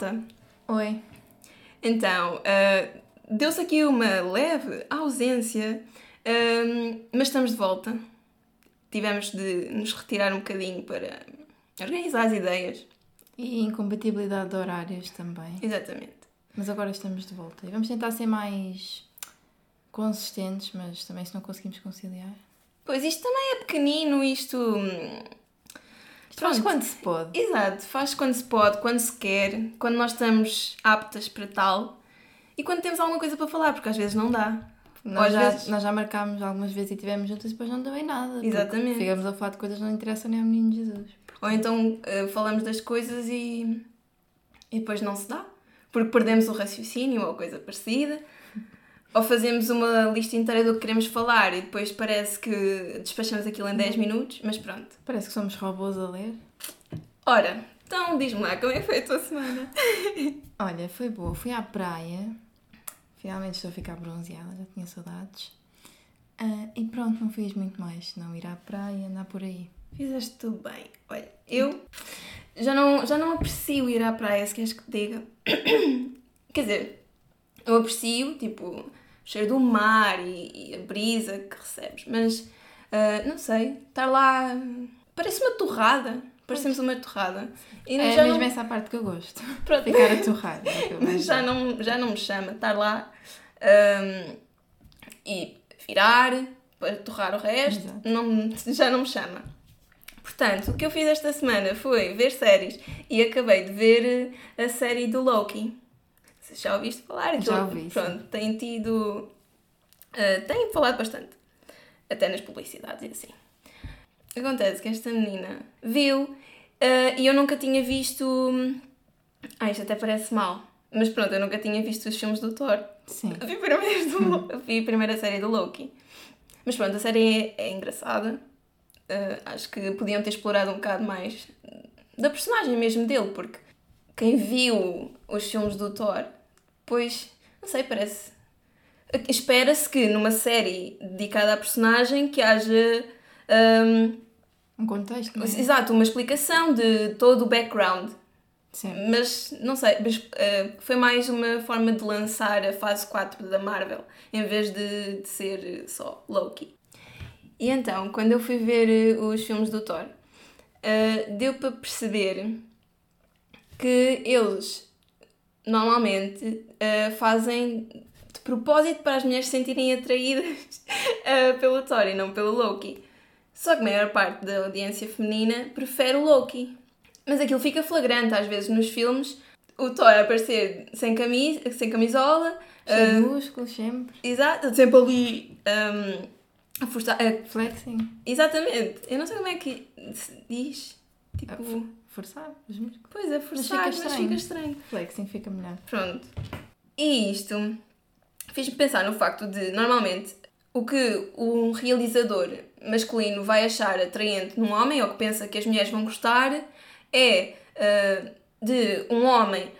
Malta. Oi. Então, uh, deu-se aqui uma leve ausência, uh, mas estamos de volta. Tivemos de nos retirar um bocadinho para organizar as ideias. E incompatibilidade de horários também. Exatamente. Mas agora estamos de volta. E vamos tentar ser mais consistentes, mas também se não conseguimos conciliar. Pois isto também é pequenino, isto. Faz Pronto. quando se pode. Exato, faz quando se pode, quando se quer, quando nós estamos aptas para tal e quando temos alguma coisa para falar, porque às vezes não dá. Nós às já, vezes- nós já marcámos algumas vezes e tivemos juntas e depois não deu em nada. porque Exatamente. Ficamos a falar de coisas que não interessam nem ao menino Jesus. Ou então eh, falamos das coisas e, e depois não se dá, porque perdemos o raciocínio ou coisa parecida. Ou fazemos uma lista inteira do que queremos falar e depois parece que despachamos aquilo em 10 minutos, mas pronto. Parece que somos robôs a ler. Ora, então diz-me lá, como é que foi a tua semana? Olha, foi boa. Fui à praia. Finalmente estou a ficar bronzeada, já tinha saudades. Ah, e pronto, não fiz muito mais. Não ir à praia, andar por aí. Fizeste tudo bem. Olha, eu já não, já não aprecio ir à praia, se queres que te diga. Quer dizer, eu aprecio, tipo, cheiro do mar e, e a brisa que recebes, mas ah, não sei, estar lá parece uma torrada. Parecemos uma torrada. E É já mesmo não, essa parte que eu gosto. pronto, Ficar a torrar. é mas já não, já não me chama estar lá ahm, e virar para torrar o resto, Exato. não, já não me chama. Portanto, o que eu fiz esta semana foi ver séries e acabei de ver a série do Loki. Já ouviste falar? Já Aquilo- ouvi. Pronto, tem tido. eh, tem falado bastante. Até nas publicidades e assim. Acontece que esta menina viu eh, e eu nunca tinha visto. Ah, isto até parece mal. Mas pronto, eu nunca tinha visto os filmes do Thor. Sim. Eu vi primeiro, do, vi a primeira série do Loki. Mas pronto, a série é, é engraçada. Uh, acho que podiam ter explorado um bocado mais da personagem mesmo dele, porque quem viu os filmes do Thor, pois, não sei, parece. Espera-se que numa série dedicada à personagem que haja. um, Um contexto, não é? exato, uma explicação de todo o background. Sim. Mas, não sei, mas, eh, foi mais uma forma de lançar a fase 4 da Marvel, em vez de, de ser só Loki. E então, quando eu fui ver eh, os filmes do Thor, eh, deu para perceber que eles normalmente eh, fazem de propósito para as mulheres se sentirem atraídas eh, pelo Thor e não pelo Loki. Só que a maior parte da audiência feminina prefere o Loki. Mas aquilo fica flagrante às vezes nos filmes. O Thor aparecer sem, camisa, sem camisola, de ah, músculos, sempre. exato, sempre ali ahm, a forçar. a- Flexing. exatamente, eu não sei como é que se diz. Tipo, Forçar os músculos. pois é, forçar, mas fica fica, estranho. estranho. Flexing fica melhor. Pronto. E isto fez-me pensar no facto de, normalmente, o que um realizador masculino vai achar atraente num homem, ou que pensa que as mulheres vão gostar, é ah, de um homem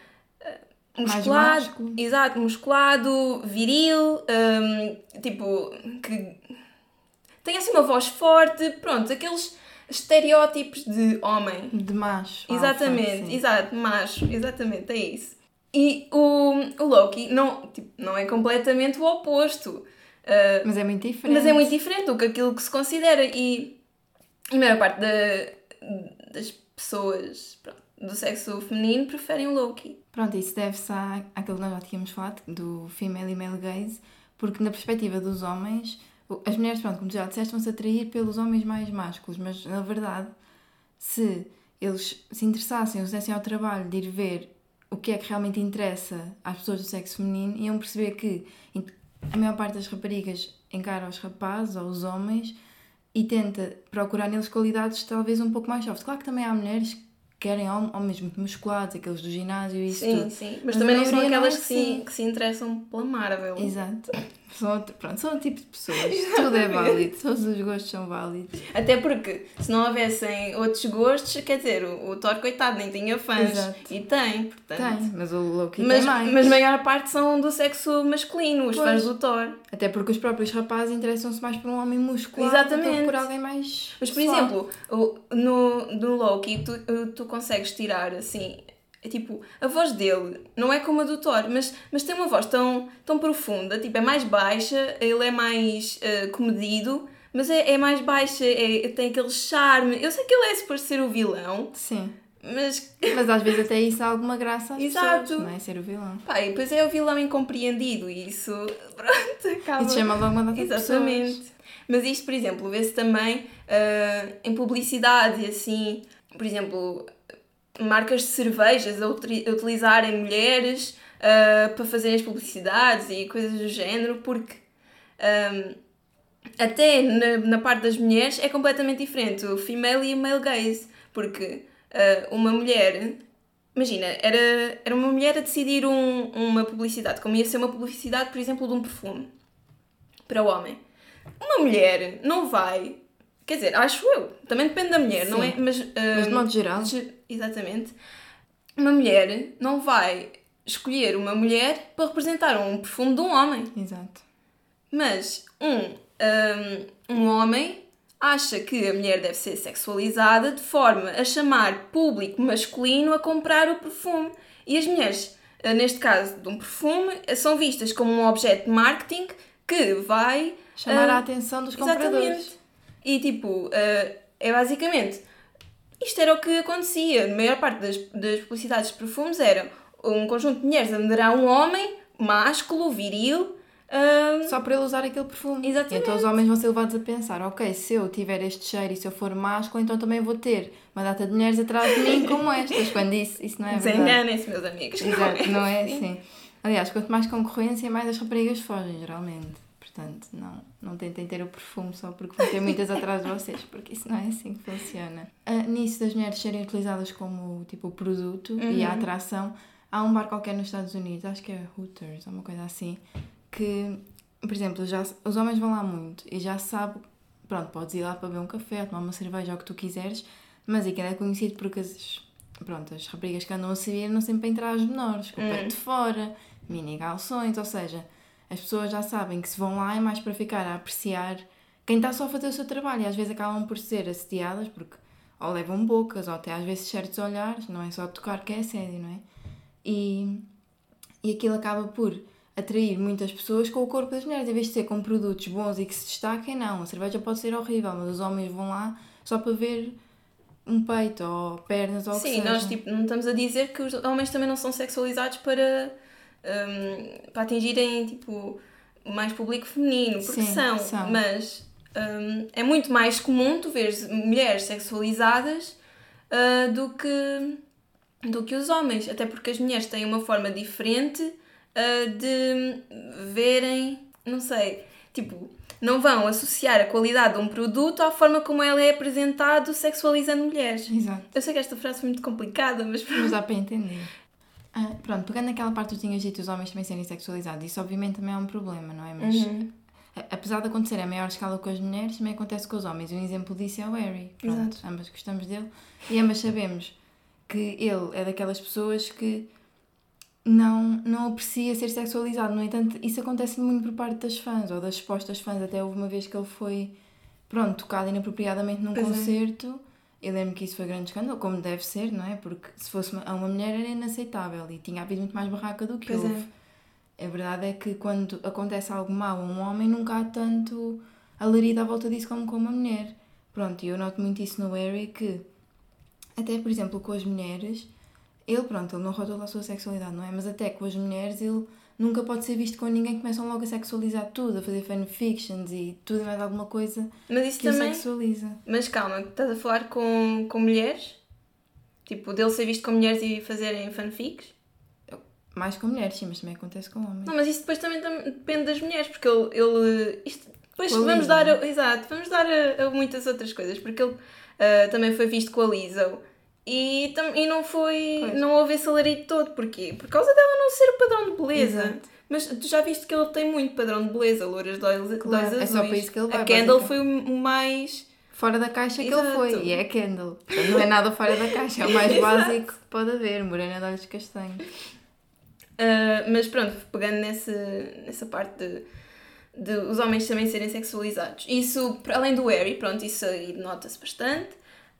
Mais musculado, exato, musculado, viril, ah, tipo, que tem assim uma voz forte, pronto, aqueles estereótipos de homem. De macho. Exatamente, alfa, exato, macho, exatamente, é isso. E o, o Loki não, tipo, não é completamente o oposto, ah, Mas é muito diferente. mas é muito diferente do que aquilo que se considera. E a maior parte da- das pessoas pronto, do sexo feminino preferem o Loki. Pronto, isso deve-se à- àquilo que nós já tínhamos falado, do female e male gaze, porque na perspectiva dos homens, as mulheres, pronto, como tu já disseste, vão-se atrair pelos homens mais másculos, mas na verdade, se eles se interessassem ou se dessem ao trabalho de ir ver o que é que realmente interessa às pessoas do sexo feminino, iam perceber que a maior parte das raparigas encara os rapazes ou os homens e tenta procurar neles qualidades talvez um pouco mais soft. Claro que também há mulheres que querem hom- homens muito musculados, aqueles do ginásio e isso Sim, tudo. sim. Mas, Mas também não são maioria não é aquelas que, se, assim. que se interessam pela Marvel. Exato. São, outro, pronto, são um tipo de pessoas. Tudo é válido. Todos os gostos são válidos. Até porque, se não houvessem outros gostos, quer dizer, o, o Thor, coitado, nem tinha fãs. Exato. E tem, portanto. Tem, mas o Loki Mas, tem mais. mas a maior parte são do sexo masculino, os Pois. fãs do Thor. Até porque os próprios rapazes interessam-se mais por um homem do que Exatamente. por alguém mais. Mas, por exemplo, o- no, no Loki, tu, tu consegues tirar assim é tipo, a voz dele não é como a do Thor, mas, mas tem uma voz tão, tão profunda, tipo, é mais baixa, ele é mais uh, comedido, mas é, é mais baixa, é, tem aquele charme. Eu sei que ele é suposto ser o vilão. Sim. Mas... mas às vezes até isso há alguma graça às Exato. pessoas, não é? Ser o vilão. Pá, e depois é o vilão incompreendido e isso, pronto, acaba... Isso chama logo uma data Exatamente. Pessoas. Mas isto, por exemplo, vê-se também uh, em publicidade, assim, por exemplo, marcas de cervejas a, utilizarem mulheres uh, para fazerem as publicidades e coisas do género, porque um, até na, na parte das mulheres é completamente diferente, o female e o male gaze, porque uh, uma mulher, imagina, era, era uma mulher a decidir um, uma publicidade, como ia ser uma publicidade, por exemplo, de um perfume para o homem. Uma mulher não vai Quer dizer, acho eu. Também depende da mulher, Sim. não é? Mas, Mas de modo geral. Exatamente. Uma mulher não vai escolher uma mulher para representar um perfume de um homem. Exato. Mas um, um, um homem acha que a mulher deve ser sexualizada de forma a chamar público masculino a comprar o perfume. E as mulheres, eh, neste caso de um perfume, são vistas como um objeto de marketing que vai chamar uh, a atenção dos compradores. Exatamente. E tipo, uh, é basicamente. Isto era o que acontecia. A maior parte das, das publicidades de perfumes era um conjunto de mulheres a moderar um homem, másculo, viril. Uh... Só para ele usar aquele perfume. Exatamente. Então os homens vão ser levados a pensar: ok, se eu tiver este cheiro e se eu for másculo, então também vou ter uma data de mulheres atrás de mim como estas. Quando isso, isso não é verdade. Desenganem-se, meus amigos. Exato, não é, não é assim. Aliás, quanto mais concorrência, mais as raparigas fogem, geralmente. Portanto, não, não tentem ter o perfume só porque vão ter muitas atrás de vocês, porque isso não é assim que funciona. Uh, nisso das mulheres serem utilizadas como tipo produto uhum. e a uhum. atração, há um bar qualquer nos Estados Unidos, acho que é Hooters ou uma coisa assim, que, por exemplo, já, os homens vão lá muito e já sabe, pronto, podes ir lá para beber um café, tomar uma cerveja, o que tu quiseres, mas aquilo é conhecido porque as, pronto, as raparigas que andam a servir não sempre entrar as menores, com o pé de uhum. fora, mini calções, ou seja as pessoas já sabem que se vão lá é mais para ficar a apreciar quem está só a fazer o seu trabalho e às vezes acabam por ser assediadas porque ou levam bocas ou até às vezes certos olhares, não é só tocar que é assédio, não é? E, e aquilo acaba por atrair muitas pessoas com o corpo das mulheres, em vez de ser com produtos bons e que se destaquem, não. A cerveja pode ser horrível, mas os homens vão lá só para ver um peito ou pernas ou Sim, nós tipo, não estamos a dizer que os homens também não são sexualizados para um, para atingirem tipo mais público feminino, porque Sim, são, são, mas um, é muito mais comum tu ver mulheres sexualizadas uh, do que do que os homens, até porque as mulheres têm uma forma diferente uh, de verem, não sei, tipo, não vão associar a qualidade de um produto à forma como ele é apresentado sexualizando mulheres. Exato. Eu sei que esta frase foi muito complicada, mas... Mas dá para entender. Ah, pronto, pegando naquela parte que tu tinhas dito os homens também serem sexualizados, isso obviamente também é um problema, não é? Mas uhum. apesar de acontecer a maior escala com as mulheres, também acontece com os homens. Um exemplo disso é o Harry. Pronto, Exato. ambas gostamos dele e ambas sabemos que ele é daquelas pessoas que não, não aprecia ser sexualizado. No entanto, isso acontece muito por parte das fãs ou das supostas fãs. Até houve uma vez que ele foi, pronto, tocado inapropriadamente num pois é. concerto. É eu lembro que isso foi grande escândalo, como deve ser, não é? Porque se fosse uma, a uma mulher era inaceitável e tinha havido muito mais barraca do que pois houve. É. A verdade é que quando acontece algo mau a um homem, nunca há tanto alarido à volta disso como com uma mulher. Pronto, e eu noto muito isso no Harry que, até por exemplo com as mulheres, ele, pronto, ele não rotula a sua sexualidade, não é? Mas até com as mulheres ele nunca pode ser visto com ninguém que começam logo a sexualizar tudo, a fazer fanfictions e tudo mais alguma coisa mas isso que também... sexualiza. Mas calma, estás a falar com, com mulheres? Tipo, dele ser visto com mulheres e fazerem fanfics? Mais com mulheres, sim, mas também acontece com homens. Não, mas isso depois também depende das mulheres, porque ele. ele isto, depois com vamos dar. A, exato, vamos dar a, a, muitas outras coisas, porque ele uh, também foi visto com a Lisa e, e não foi. Pois. Não houve esse alarido todo. Porquê? Por causa dela não ser o padrão de beleza. Exato. Mas tu já viste que ele tem muito padrão de beleza, louras de olhos, claro, azuis. É só para isso que ele vai. A Kendall foi o mais. Fora da caixa Exato. que ele foi. E é a Kendall. Portanto, não é nada fora da caixa. É o mais básico que pode haver. Morena de olhos castanhos. Uh, mas pronto, pegando nesse, nessa parte de, de os homens também serem sexualizados. Isso, para além do Harry, pronto, isso aí nota-se bastante.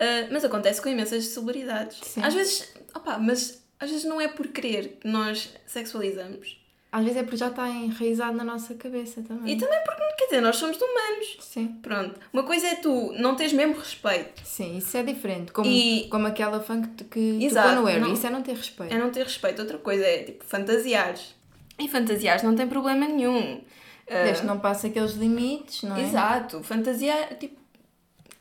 Uh, mas acontece com imensas celebridades. Sim. Às vezes, opa, mas às vezes não é por querer que nós sexualizamos. Às vezes é porque já está enraizado na nossa cabeça também. E também porque, quer dizer, nós somos humanos. Sim. Pronto. Uma coisa é tu não tens mesmo respeito. Sim, isso é diferente. Como, E- como aquela fã que, que Exato, tocou no Harry. não- Isso é não ter respeito. É não ter respeito. Outra coisa é, tipo, fantasiares. E fantasiares não tem problema nenhum. Ah, Desde que não passe aqueles limites, não é? Exato. Fantasiar, tipo,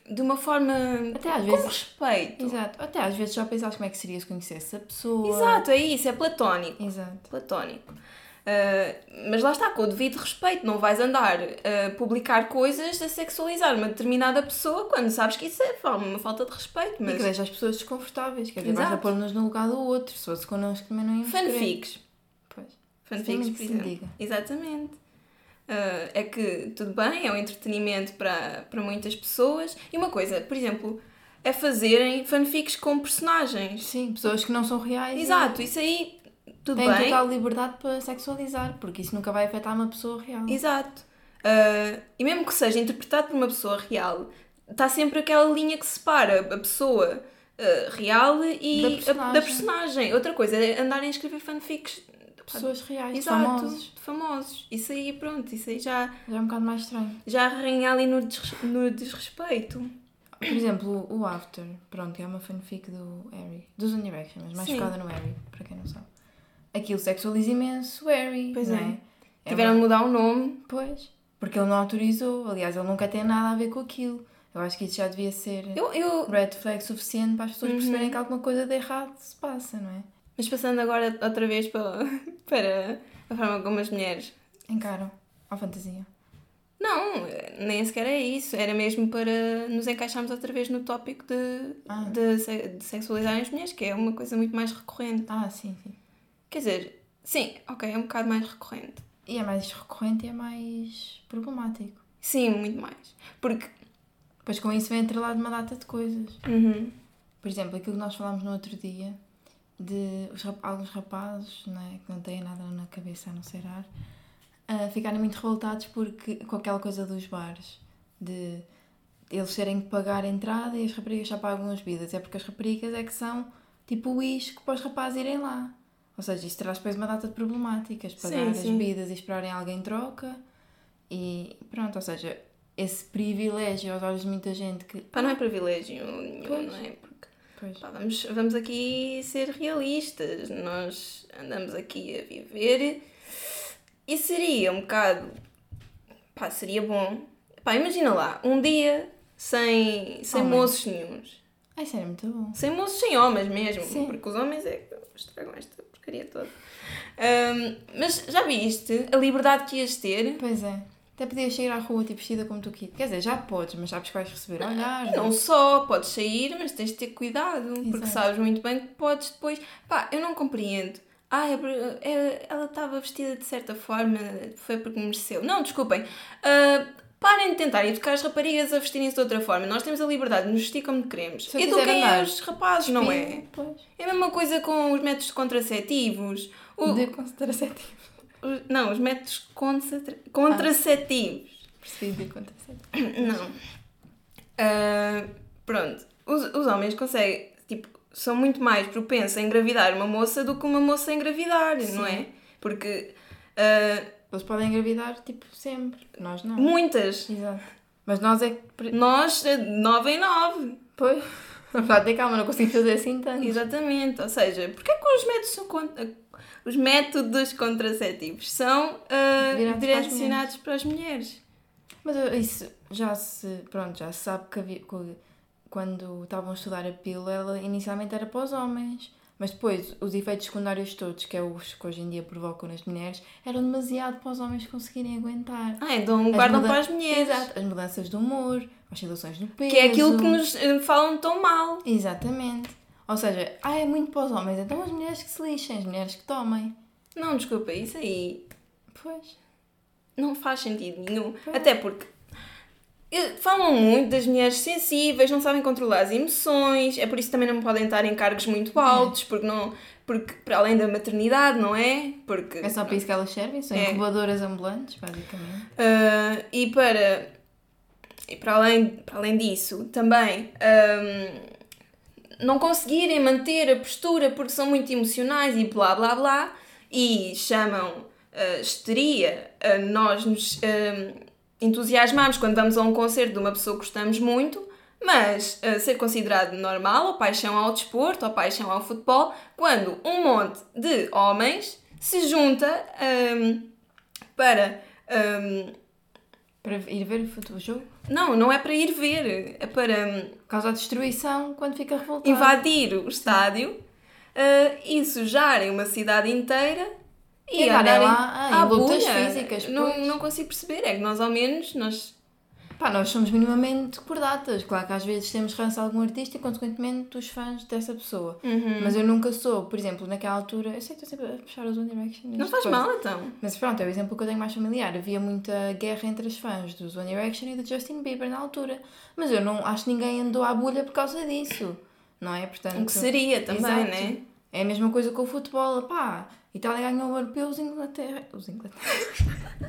de uma forma... Até às com vezes- respeito. Exato. Até às vezes só pensaste como é que seria se conhecesse a pessoa. Exato, é isso. É platónico. Exato. platónico. Uh, mas lá está, com o devido respeito, não vais andar a publicar coisas a sexualizar uma determinada pessoa quando sabes que isso é uma falta de respeito. E que Mas deixa as pessoas desconfortáveis. Quer dizer, vais a pôr-nos no lugar do outro. Se fosse connosco também não íamos querer. fanfics. Pois. Fanfics, por exemplo. Exatamente. Uh, é que tudo bem, é um entretenimento para, para muitas pessoas. E uma coisa, por exemplo, é fazerem fanfics com personagens. Sim, pessoas que não são reais. Exato, isso aí tudo Têm bem. total liberdade para sexualizar, porque isso nunca vai afetar uma pessoa real. Exato. Uh, e mesmo que seja interpretado por uma pessoa real, está sempre aquela linha que separa a pessoa uh, real e Da a- personagem. da personagem. Outra coisa é andarem a escrever fanfics Pessoas reais, Exato, famosos. famosos. Isso aí, pronto, isso aí já, Já é um bocado mais estranho. já arranha ali no, des- no desrespeito. Por exemplo, o After, pronto, é uma fanfic do Harry, dos One Direction, mas mais Sim. focada no Harry, para quem não sabe. Aquilo sexualiza imenso o Harry, Pois não é. é? É Tiveram de mudar o nome. Pois, porque ele não autorizou, aliás, ele nunca tem nada a ver com aquilo. Eu acho que isso já devia ser Eu, eu, red flag suficiente para as pessoas Uhum. perceberem que alguma coisa de errado se passa, não é? Mas passando agora outra vez para, para a forma como as mulheres Encaram a fantasia. Não, nem sequer é isso. Era mesmo para nos encaixarmos outra vez no tópico de, Ah. de, de sexualizarem as mulheres, que é uma coisa muito mais recorrente. Ah, sim, sim. Quer dizer, sim, ok, é um bocado mais recorrente. E é mais recorrente e é mais problemático. Sim, muito mais. Porque. Depois com isso vem entrelado uma data de coisas. Uhum, Por exemplo, aquilo que nós falámos no outro dia, de os alguns rapazes não é, que não têm nada na cabeça a não ser ar, a ficarem muito revoltados porque, com aquela coisa dos bares, de eles terem que pagar a entrada e as raparigas já pagam as bebidas. É porque as raparigas é que são tipo o isco para os rapazes irem lá. Ou seja, isso traz depois uma data de problemáticas, pagar Sim, as sim. bebidas e esperarem alguém em troca. E pronto, ou seja, esse privilégio aos olhos de muita gente que. pá, não é privilégio nenhum, Pois. não é? Pá, vamos, vamos aqui ser realistas. Nós andamos aqui a viver e seria um bocado. pá, seria bom. Pá, imagina lá, um dia sem, sem Homens. moços nenhuns. Ai, era muito bom. Sem moços, sem homens mesmo. Sim. Porque os homens é que estragam esta porcaria toda. Ahm, mas já viste a liberdade que ias ter? Pois é. Até podias sair à rua tipo vestida como tu quiseres. Quer dizer, já podes, mas sabes que vais receber olhares. Não só, podes sair, mas tens de ter cuidado. Porque Exato. sabes muito bem que podes depois. Pá, eu não compreendo. Ah, é, é- ela estava vestida de certa forma, foi porque mereceu. Não, desculpem. Ah, parem de tentar educar as raparigas a vestirem-se de outra forma. Nós temos a liberdade de nos vestir como queremos. Se Eduquem andar os rapazes, não é? Pois. É a mesma coisa com os métodos contraceptivos. O- De contraceptivo. Os- não, os métodos contraceptivos. Percebi de contraceptivo. Não. Ah, pronto. Os, os homens conseguem, tipo, são muito mais propensos a engravidar uma moça do que uma moça a engravidar, não é? Porque ah, Eles podem engravidar tipo sempre. Nós não. muitas. Exato. Mas nós é que. Nós, eh, nove em nove. Pois. Vá ter calma, não consigo fazer assim tanto. Exatamente. Ou seja, porque é que os métodos são contra- os métodos contraceptivos são ah, as direcionados para as mulheres? Mas uh, isso já se. Pronto, já se sabe que havia. que quando estavam a estudar a pílula, ela inicialmente era para os homens. Mas depois, os efeitos secundários todos, que é os que hoje em dia provocam nas mulheres, eram demasiado para os homens conseguirem aguentar. Ah, então As guardam para as mulheres. Exato, as mudanças de humor, oscilações no peso. Que é aquilo que nos eh, falam tão mal. Exatamente. Ou seja, ah, é muito para os homens, então as mulheres que se lixem, as mulheres que tomem. Não, desculpa, isso aí Pois. não faz sentido nenhum. Até porque eh, falam muito das mulheres sensíveis, não sabem controlar as emoções, é por isso que também não podem estar em cargos muito altos, porque não. Porque para além da maternidade, não é? Porque. É só para isso que elas servem, são É. incubadoras ambulantes, basicamente. Ah, e para. E para além, para além disso, também. ahm, não conseguirem manter a postura porque são muito emocionais e blá blá blá, e chamam uh, histeria a nós nos uh, entusiasmarmos quando vamos a um concerto de uma pessoa que gostamos muito, mas uh, ser considerado normal ou paixão ao desporto ou paixão ao futebol quando um monte de homens se junta um, para. Um, para ir ver o jogo? Não, não é para ir ver, é para. Causar destruição quando fica revoltado. Invadir o estádio uh, e sujarem uma cidade inteira e, e andarem lá ah, em lutas físicas. Não, não consigo perceber, é que nós ao menos nós Pá, nós somos minimamente cordatas. Claro que às vezes temos ranço a algum artista e, consequentemente, os fãs dessa pessoa. Uhum. Mas eu nunca sou, por exemplo, naquela altura. Eu sei que estou sempre a puxar os One Direction. Não faz coisa. mal, então. Mas pronto, é o exemplo que eu tenho mais familiar. Havia muita guerra entre os fãs dos One Direction e do Justin Bieber na altura. Mas eu não acho que ninguém andou à bolha por causa disso. Não é? Portanto, o que seria também, exato. né? É a mesma coisa com o futebol. Pá, Itália ganhou o europeu, os Inglaterra. Os Inglaterra.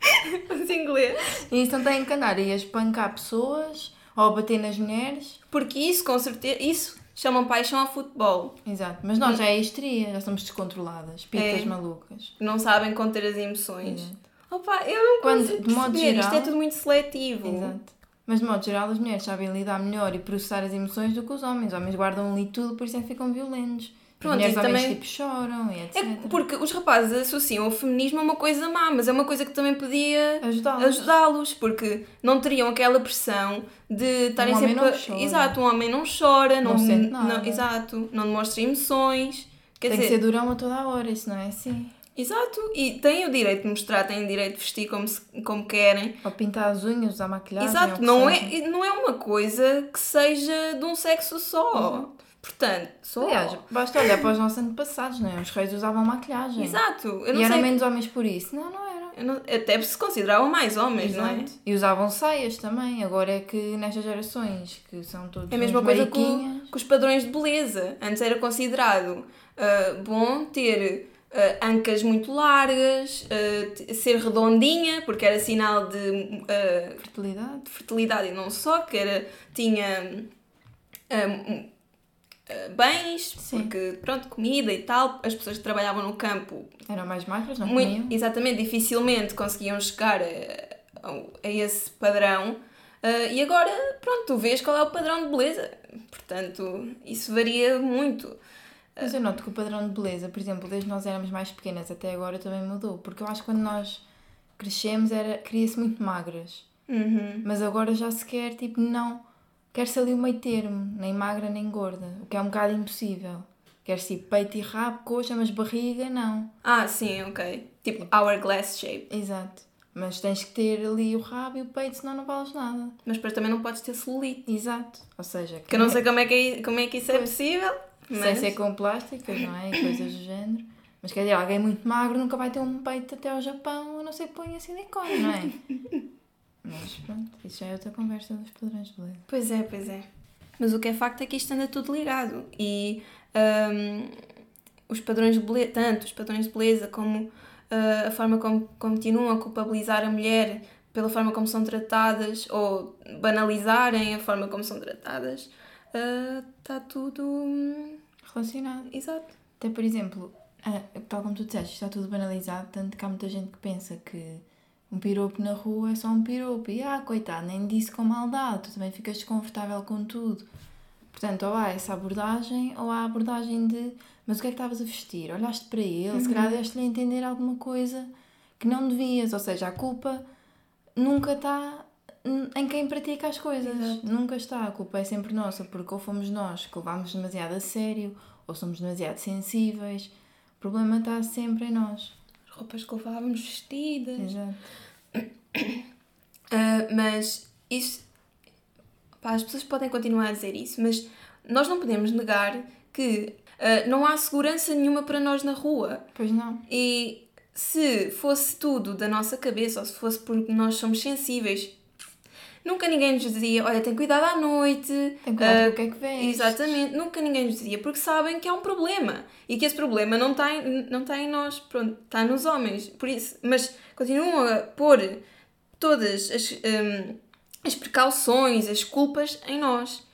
Os ingleses. E isso não tem que andar aí a espancar pessoas ou a bater nas mulheres. Porque isso, com certeza, isso chamam paixão ao futebol. Exato, mas nós já é histeria, já somos descontroladas, pitas é. malucas. Não sabem conter as emoções. Exato. Opa, eu não Quando, de modo geral, isto é tudo muito seletivo. Exato. Mas de modo geral as mulheres sabem lidar melhor e processar as emoções do que os homens. Os homens guardam ali tudo, por isso é que ficam violentos. Pronto, e também tipo choram e etc. É porque os rapazes associam o feminismo a uma coisa má, mas é uma coisa que também podia ajudá-los, ajudá porque não teriam aquela pressão de estarem um sempre. Chora. Exato, um homem não chora, não, não sente nada. Não, exato, não demonstra emoções. Quer tem dizer, que ser durão a toda a hora, isso não é assim. Exato, e têm o direito de mostrar, têm o direito de vestir como, se, como querem. Ou pintar as unhas, usar maquilhagem. Exato, não é, não é uma coisa que seja de um sexo só. Uhum. Portanto, sou. Aliás, basta olhar para os nossos antepassados, não é? Os reis usavam maquilhagem. Exato. E eram menos homens por isso. Não, não eram. Não, até se consideravam mais homens, Exato. não é? E usavam saias também. Agora é que nestas gerações, que são todos. É a mesma coisa com, com, os padrões de beleza. Antes era considerado uh, bom ter. Uh, ancas muito largas, uh, ser redondinha, porque era sinal de uh, fertilidade. De fertilidade e não só, que era, tinha eh, bens, Sim. porque pronto, comida e tal, as pessoas que trabalhavam no campo eram mais magras, não muito, comiam? Exatamente, dificilmente conseguiam chegar a, a, a esse padrão. Uh, e agora, pronto, tu vês qual é o padrão de beleza. Portanto, isso varia muito. Mas eu noto que o padrão de beleza, por exemplo, desde nós éramos mais pequenas até agora também mudou. Porque eu acho que quando nós crescemos era, queria-se muito magras. Uhum. Mas agora já se quer, tipo, não quer-se ali o meio termo, nem magra nem gorda, o que é um bocado impossível. Quer-se ir peito e rabo, coxa, mas barriga não. Ah, sim, ok. Tipo hourglass shape. Exato. Mas tens que ter ali o rabo e o peito, senão não vales nada. Mas depois também não podes ter celulite. Exato. Ou seja... Que eu não sei como é que, como é que isso é possível. Mas... Sem ser com plásticas, não é? E coisas do género. Mas quer dizer, alguém muito magro nunca vai ter um peito até ao Japão, a não ser que ponha silicone, não é? Mas pronto, isso já é outra conversa dos padrões de beleza. Pois é, pois é. Mas o que é facto é que isto anda tudo ligado. E um, os padrões de beleza, tanto os padrões de beleza como uh, a forma como continuam a culpabilizar a mulher pela forma como são tratadas ou banalizarem a forma como são tratadas, está uh, tudo hum, relacionado. Exato. Até por exemplo, uh, tal como tu disseste, está tudo banalizado, tanto que há muita gente que pensa que um piropo na rua é só um piropo. E ah, coitado, nem disse com maldade, tu também ficas desconfortável com tudo. Portanto, ou há essa abordagem, ou há a abordagem de mas o que é que estavas a vestir? Olhaste para ele, uhum. se calhar deste-lhe a entender alguma coisa que não devias. Ou seja, a culpa nunca está em quem pratica as coisas. Exato. Nunca está. A culpa é sempre nossa, porque ou fomos nós que levámos demasiado a sério, ou somos demasiado sensíveis. O problema está sempre em nós roupas que levávamos vestidas. Exato. Uh, mas isso. Pá, as pessoas podem continuar a dizer isso, mas nós não podemos negar que uh, não há segurança nenhuma para nós na rua. Pois não. E se fosse tudo da nossa cabeça, ou se fosse porque nós somos sensíveis Nunca ninguém nos dizia, olha, tem cuidado à noite. Tem cuidado uh, com o que é que vês. Exatamente, nunca ninguém nos dizia, porque sabem que há um problema e que esse problema não está em, não está em nós, pronto, está nos homens. Por isso, mas continuam a pôr todas as, um, as precauções, as culpas em nós.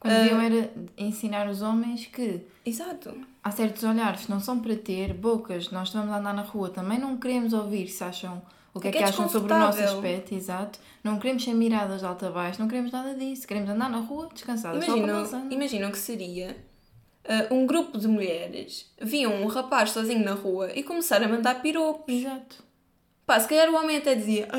Quando Ah. deviam era ensinar os homens que Exato. Há certos olhares que não são para ter, bocas, nós estamos a andar na rua, também não queremos ouvir se acham o que é É que, que é acham sobre o nosso aspecto, exato. Não queremos ser miradas de alta a baixo, não queremos nada disso. Queremos andar na rua descansadas, Imaginam, imaginam que seria ah, um grupo de mulheres viam um rapaz sozinho na rua e começaram a mandar piropos. Exato. Pá, se calhar o homem até dizia, ah,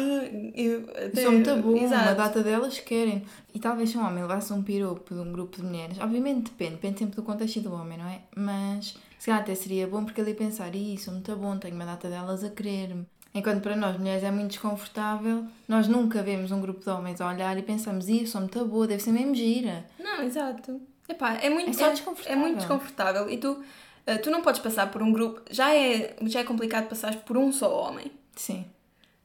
eu até... Sou muito bom, Exato. uma data delas querem. E talvez se um homem levasse um piropo de um grupo de mulheres, obviamente depende, depende sempre do contexto do homem, não é? Mas se calhar até seria bom porque ele ia pensar, "Ih, sou muito bom, tenho uma data delas a querer-me. Enquanto para nós mulheres é muito desconfortável, nós nunca vemos um grupo de homens a olhar e pensamos, ih, sou muito boa, deve ser mesmo gira. Não, exato. Epá, é muito É só é, desconfortável. muito desconfortável e tu, ah, tu não podes passar por um grupo. Já é, já é complicado passar por um só homem. Sim.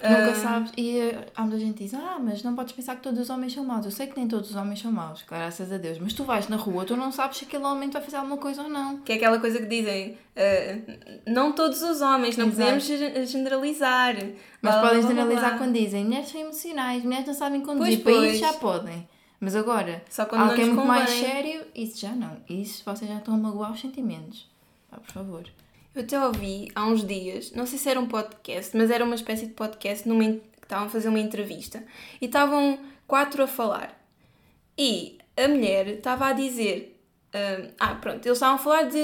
Ah. Nunca sabes. E eh, há muita gente que diz: Ah, mas não podes pensar que todos os homens são maus. Eu sei que nem todos os homens são maus, graças a Deus. Mas tu vais na rua, tu não sabes se aquele homem vai fazer alguma coisa ou não. Que é aquela coisa que dizem, ah, não todos os homens, não Exato. podemos ge- generalizar. Mas blá, podem generalizar quando dizem mulheres são emocionais, mulheres não sabem conduzir. Pois, pois. isso já podem. Mas agora, Só quando nos muito mais sério, isso já não. Isso vocês já estão a magoar os sentimentos. Ah, por favor. Eu até ouvi há uns dias, não sei se era um podcast, mas era uma espécie de podcast numa, que estavam a fazer uma entrevista e estavam quatro a falar. E a mulher estava a dizer. hum, ah, pronto, eles estavam a falar de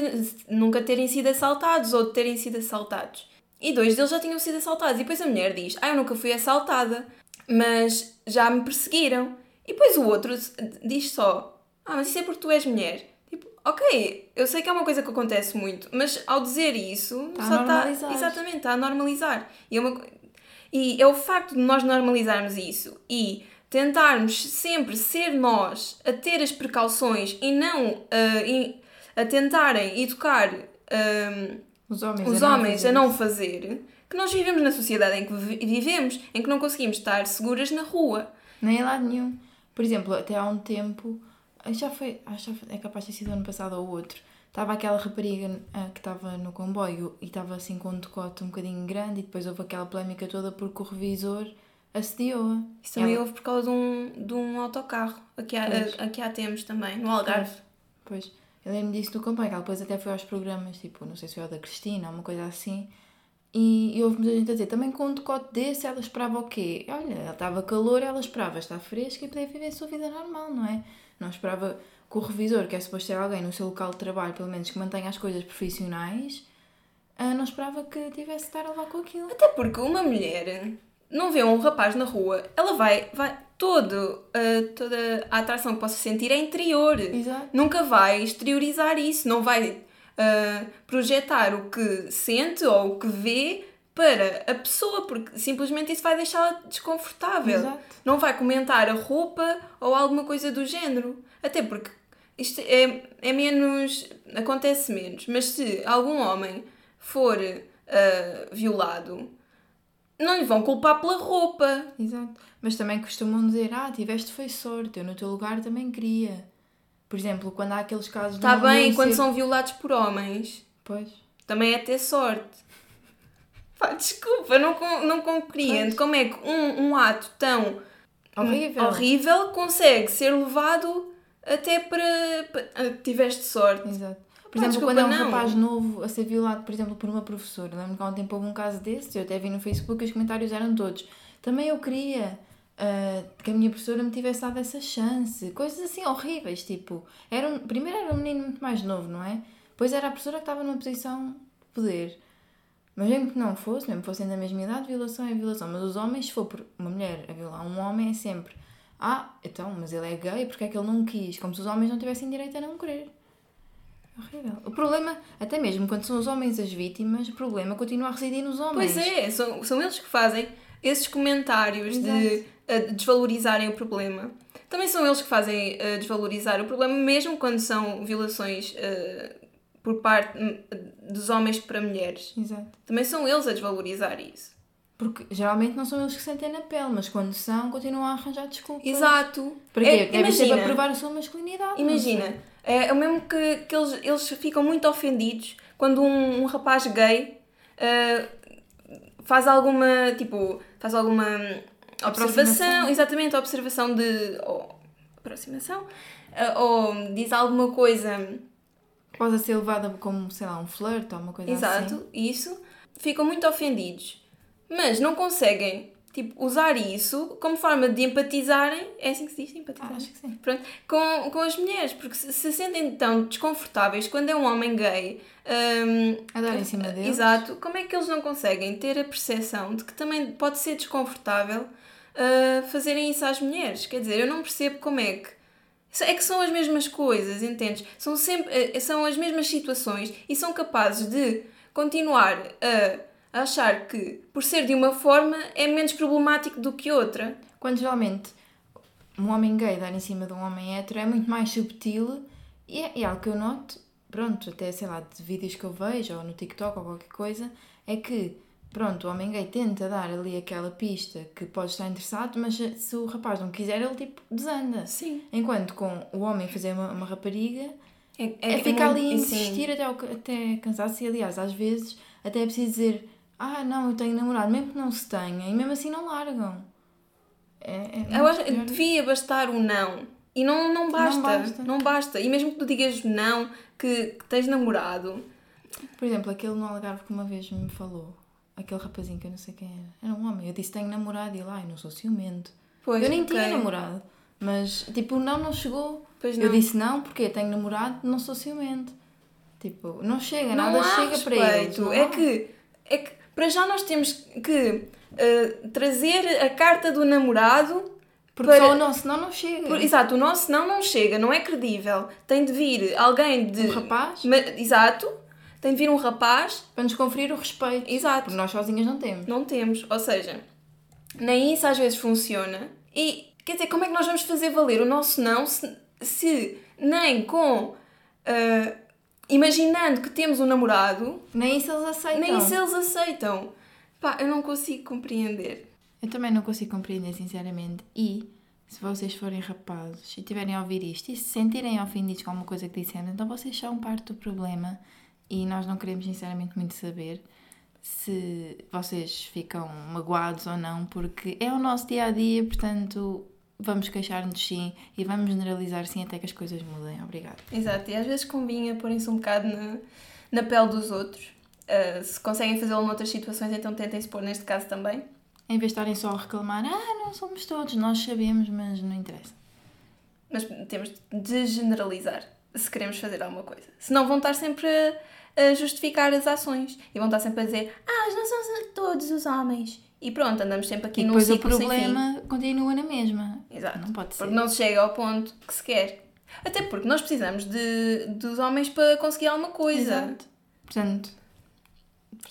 nunca terem sido assaltados ou de terem sido assaltados. E dois deles já tinham sido assaltados. E depois a mulher diz: Ah, eu nunca fui assaltada, mas já me perseguiram. E depois o outro diz só: Ah, mas isso é porque tu és mulher. Ok, eu sei que é uma coisa que acontece muito, mas ao dizer isso, Está a só está. Exatamente, está a normalizar. E é, uma, e é o facto de nós normalizarmos isso e tentarmos sempre ser nós a ter as precauções e não ah, e- a tentarem educar ah, Os homens, os a não homens fazer a não fazer, que nós vivemos na sociedade em que vi- vivemos, em que não conseguimos estar seguras na rua. Nem a lado nenhum. Por exemplo, até há um tempo, já foi, acho que é capaz de ter sido ano passado ou outro, estava aquela rapariga ah, que estava no comboio e estava assim com um decote um bocadinho grande e depois houve aquela polémica toda porque o revisor assediou-a. Isso também Ela- houve por causa de um, de um autocarro. Aqui há, Pois. aqui há temos também, no Algarve. Pois, eu lembro disso do comboio, que ela depois até foi aos programas, tipo, não sei se foi o da Cristina ou uma coisa assim, e, e houve muita gente a dizer, também com um decote desse ela esperava o quê? Olha, ela estava calor, ela esperava estar fresca e poder viver a sua vida normal, não é? Não esperava que o revisor, que é suposto ser alguém no seu local de trabalho, pelo menos que mantenha as coisas profissionais, ah, não esperava que tivesse de estar a levar com aquilo. Até porque uma mulher não vê um rapaz na rua, ela vai, vai todo, ah, toda a atração que possa sentir é interior. Exato. Nunca vai exteriorizar isso, não vai ah, projetar o que sente ou o que vê para a pessoa, porque simplesmente isso vai deixá-la desconfortável. Exato. Não vai comentar a roupa ou alguma coisa do género. Até porque isto é, é menos. acontece menos. Mas se algum homem for ah, violado, não lhe vão culpar pela roupa. Exato. Mas também costumam dizer, ah, tiveste foi sorte, eu no teu lugar também queria. Por exemplo, quando há aqueles casos Está bem quando são violados por homens. Pois. Também é ter sorte. Pá, desculpa, não, não compreendo Pois. como é que um, um ato tão Horrível. horrível consegue ser levado até para. para ah, tiveste sorte. Exato. Por exemplo, desculpa, quando é um não. rapaz novo a ser violado, por exemplo, por uma professora. Lembro que há um tempo houve um caso desse, eu até vi no Facebook e os comentários eram todos. Também eu queria ah, que a minha professora me tivesse dado essa chance. Coisas assim horríveis, tipo. Era um, primeiro era um menino muito mais novo, não é? Depois era a professora que estava numa posição de poder. Mas mesmo que não fosse, mesmo que fossem da mesma idade, violação é violação. Mas os homens, se for por uma mulher a violar um homem, é sempre Ah, então, mas ele é gay, porque é que ele não quis? Como se os homens não tivessem direito a não querer. É Horrível. O problema, até mesmo quando são os homens as vítimas, o problema continua a residir nos homens. Pois é, são, são eles que fazem esses comentários de Exato. ah, desvalorizarem o problema. Também são eles que fazem ah, desvalorizar o problema, mesmo quando são violações ah, por parte dos homens para mulheres. Exato. Também são eles a desvalorizar isso. Porque geralmente não são eles que sentem na pele, mas quando são, continuam a arranjar desculpas. Exato. Para quê? É, Devem ser para imagina. provar a sua masculinidade. Imagina, é o mesmo que, que eles, eles ficam muito ofendidos quando um, um rapaz gay ah, faz alguma, tipo, faz alguma observação, exatamente, observação de, ou, aproximação, ah, ou diz alguma coisa Pode ser levada como, sei lá, um flirt ou uma coisa assim. Exato, isso. Ficam muito ofendidos. Mas não conseguem, tipo, usar isso como forma de empatizarem. É assim que se diz? Empatizar? Ah, acho que sim. Pronto, com, com as mulheres, porque se, se sentem tão desconfortáveis quando é um homem gay. hum, A dar em cima deles. Exato, como é que eles não conseguem ter a percepção de que também pode ser desconfortável uh, fazerem isso às mulheres? Quer dizer, eu não percebo como é que. É que são as mesmas coisas, entendes? São, sempre, eh, são as mesmas situações e são capazes de continuar a achar que, por ser de uma forma, é menos problemático do que outra. Quando geralmente um homem gay dar em cima de um homem hétero é muito mais subtil e é, é algo que eu noto, pronto, até sei lá, de vídeos que eu vejo ou no TikTok ou qualquer coisa, é que, pronto, o homem gay tenta dar ali aquela pista que pode estar interessado, mas se o rapaz não quiser, ele tipo desanda. Sim. Enquanto com o homem fazer uma, uma rapariga É, é, ficar ali a insistir até, até cansar-se e aliás, às vezes até é preciso dizer ah não, eu tenho namorado, mesmo que não se tenha, e mesmo assim não largam. É, é Eu acho devia bastar o não. E não, não basta. Não basta. basta. E mesmo que tu digas não, que, que tens namorado. Por exemplo, aquele no Algarve que uma vez me falou, aquele rapazinho que eu não sei quem era, era um homem. Eu disse tenho namorado e ele, ai, não sou ciumento. Pois, eu nem ok. tinha namorado, mas tipo, não, não chegou. Pois Eu não. disse não, porque tenho namorado, não sou ciumento. Tipo, não chega, não nada chega para eles. respeito. não É há. que, é que para já nós temos que uh, trazer a carta do namorado. Porque para- só o nosso não, não chega. Por- exato, o nosso não não chega, não é credível. Tem de vir alguém de. Um rapaz Ma- exato. Tem de vir um rapaz. para nos conferir o respeito. Exato. Porque nós sozinhas não temos. Não temos. Ou seja, nem isso às vezes funciona. E quer dizer, como é que nós vamos fazer valer o nosso não se, se nem com. ah, imaginando que temos um namorado, Nem isso eles aceitam. nem isso eles aceitam. Pá, eu não consigo compreender. Eu também não consigo compreender, sinceramente. E se vocês forem rapazes e tiverem a ouvir isto e se sentirem ofendidos com alguma coisa que dissemos, então vocês são parte do problema e nós não queremos, sinceramente, muito saber se vocês ficam magoados ou não, porque é o nosso dia a dia, portanto. Vamos queixar-nos sim e vamos generalizar sim até que as coisas mudem. Obrigada. Exato, e às vezes convinha porem-se um bocado na, na pele dos outros. Ah, se conseguem fazê-lo noutras situações, então tentem se pôr neste caso também. Em vez de estarem só a reclamar, ah, não somos todos, nós sabemos, mas não interessa. Mas temos de generalizar se queremos fazer alguma coisa. Senão vão estar sempre a, a justificar as ações e vão estar sempre a dizer ah, não são todos os homens. E pronto, andamos sempre aqui E num o ciclo sem fim. problema continua na mesma. Exato. Não pode ser. Porque não se chega ao ponto que se quer. Até porque nós precisamos de, dos homens para conseguir alguma coisa. Exato. Portanto,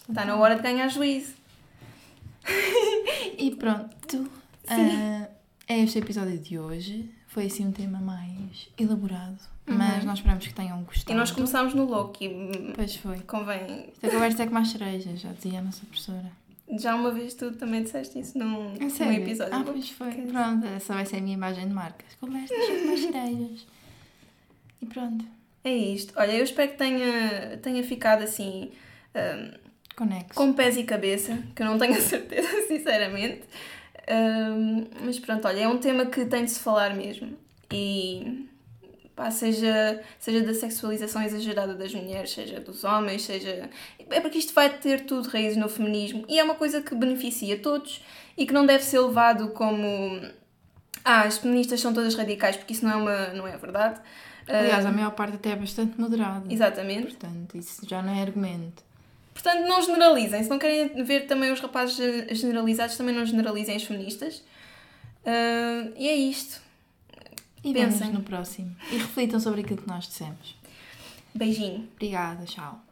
Está na hora de ganhar juízo. e pronto. Ah, é este o episódio de hoje. Foi assim um tema mais elaborado. Mas nós esperamos que tenham gostado. Uhum. E nós começámos no Loki. Pois foi. Convém. Esta conversa é com mais cerejas, já dizia a nossa professora. Já uma vez tu também disseste isso num, É num episódio. Ah, pois foi. Pronto, essa vai ser a minha imagem de marca. As conversas com mais cerejas. E pronto. É isto. Olha, eu espero que tenha, tenha ficado assim. hum, Conexo. com pés e cabeça, que eu não tenho a certeza, sinceramente. Mas pronto, olha, é um tema que tem de se falar mesmo. E pá, seja, seja da sexualização exagerada das mulheres, seja dos homens, seja. É porque isto vai ter tudo raízes no feminismo e é uma coisa que beneficia todos e que não deve ser levado como. Ah, as feministas são todas radicais, porque isso não é, uma, não é verdade. Aliás, a maior parte até é bastante moderada. Exatamente. Portanto, isso já não é argumento. Portanto, não generalizem. Se não querem ver também os rapazes ge- generalizados, também não generalizem as feministas. Ah, e é isto. E Pensem. no próximo. E reflitam sobre aquilo que nós dissemos. Beijinho. Obrigada, tchau.